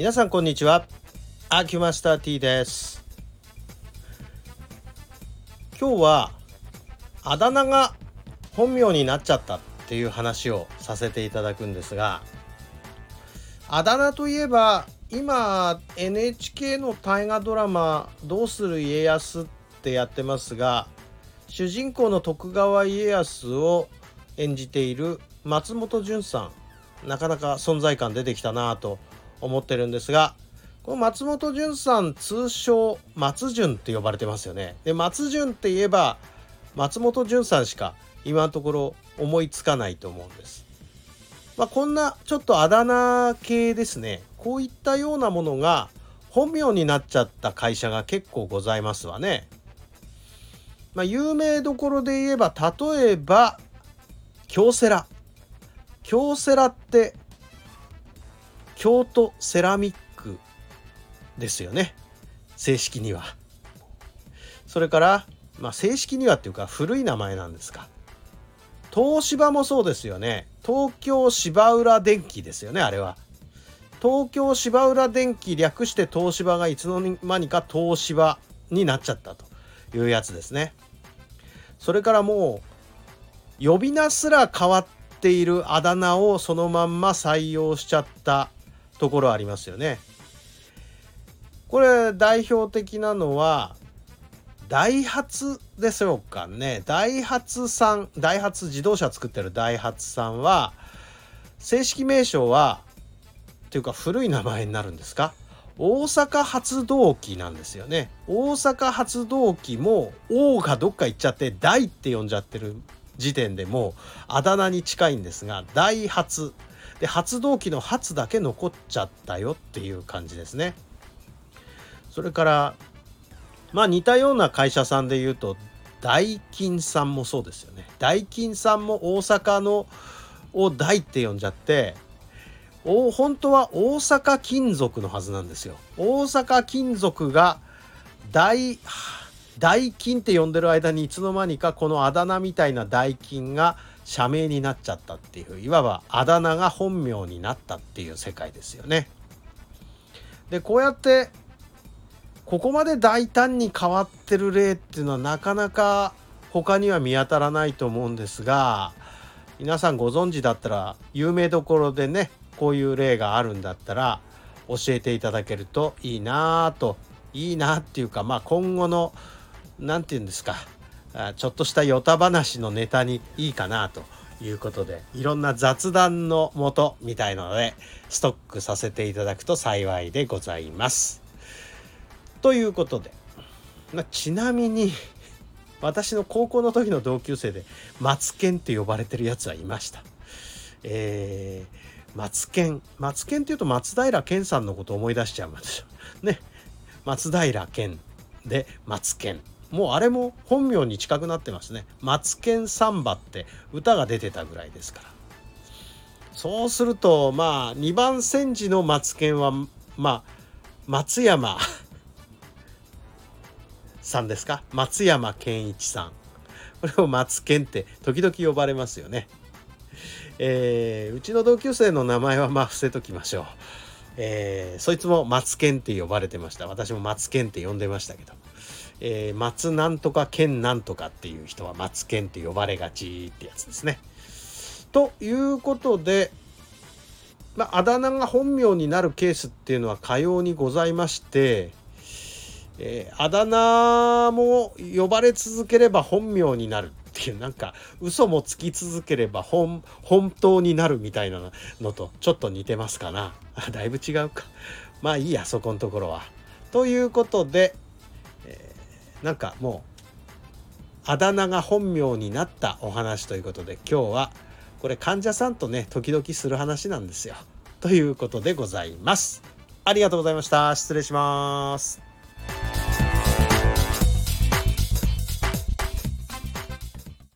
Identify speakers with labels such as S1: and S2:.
S1: 皆さんこんにちは。アキュマスター T です。今日はあだ名が本名になっちゃったっていう話をさせていただくんですがあだ名といえば今 NHK の大河ドラマ「どうする家康」ってやってますが主人公の徳川家康を演じている松本潤さんなかなか存在感出てきたなと思ってるんですがこの松本潤さん通称松潤って呼ばれてますよね。で松潤って言えば松本潤さんしか今のところ思いつかないと思うんです。まあ、こんなちょっとあだ名系ですねこういったようなものが本名になっちゃった会社が結構ございますわね。まあ、有名どころで言えば例えば京セラ京セラって京都セラミックですよね。正式には。それからまあ正式にはっていうか古い名前なんですか。東芝もそうですよね。東京芝浦電機ですよねあれは。東京芝浦電機略して東芝がいつの間にか東芝になっちゃったというやつですね。それからもう呼び名すら変わっているあだ名をそのまんま採用しちゃったところありますよね。これ代表的なのはダイハツでしょうかね。ダイハツさん、ダイハツ自動車作ってるダイハツさんは正式名称はというか古い名前になるんですか？大阪発動機なんですよね。大阪発動機も O がどっか行っちゃって大って呼んじゃってる時点でもうあだ名に近いんですがダイハツで発動機の発だけ残っちゃったよっていう感じですね。それからまあ似たような会社さんで言うとダイキンさんもそうですよね。ダイキンさんも大阪のを大って呼んじゃってお本当は大阪金属のはずなんですよ。大阪金属が大大金って呼んでる間にいつの間にかこのあだ名みたいな大金が社名になっちゃったっていういわばあだ名が本名になったっていう世界ですよね。でこうやってここまで大胆に変わってる例っていうのはなかなか他には見当たらないと思うんですが皆さんご存知だったら有名どころでねこういう例があるんだったら教えていただけるといいなといいなっていうかまあ今後の何て言うんですかちょっとしたヨタ話のネタにいいかなということでいろんな雑談のもとみたいなのでストックさせていただくと幸いでございます。ということで、まちなみに私の高校の時の同級生でマツケンって呼ばれてるやつはいました。えー、マツケンマツケンっていうと松平健さんのこと思い出しちゃうんですよ。ね松平健でマツケンもうあれも本名に近くなってますね「マツケンサンバ」って歌が出てたぐらいですから。そうするとまあ2番煎じのマツケンはまあ松山 さんですか？松山健一さん。これをマツケンって時々呼ばれますよね。えー、うちの同級生の名前はまあ伏せときましょう。えー、そいつもマツケンって呼ばれてました。私もマツケンって呼んでましたけど。えー、松なんとか県なんとかっていう人は松県って呼ばれがちってやつですね。ということで、まあ、あだ名が本名になるケースっていうのはかようにございまして、えー、あだ名も呼ばれ続ければ本名になるっていうなんか嘘もつき続ければ本本当になるみたいなのとちょっと似てますかなだいぶ違うかまあいいやそこのところは。ということでなんかもうあだ名が本名になったお話ということで今日はこれ患者さんとね時々する話なんですよ。ということでございます。ありがとうございました。失礼します。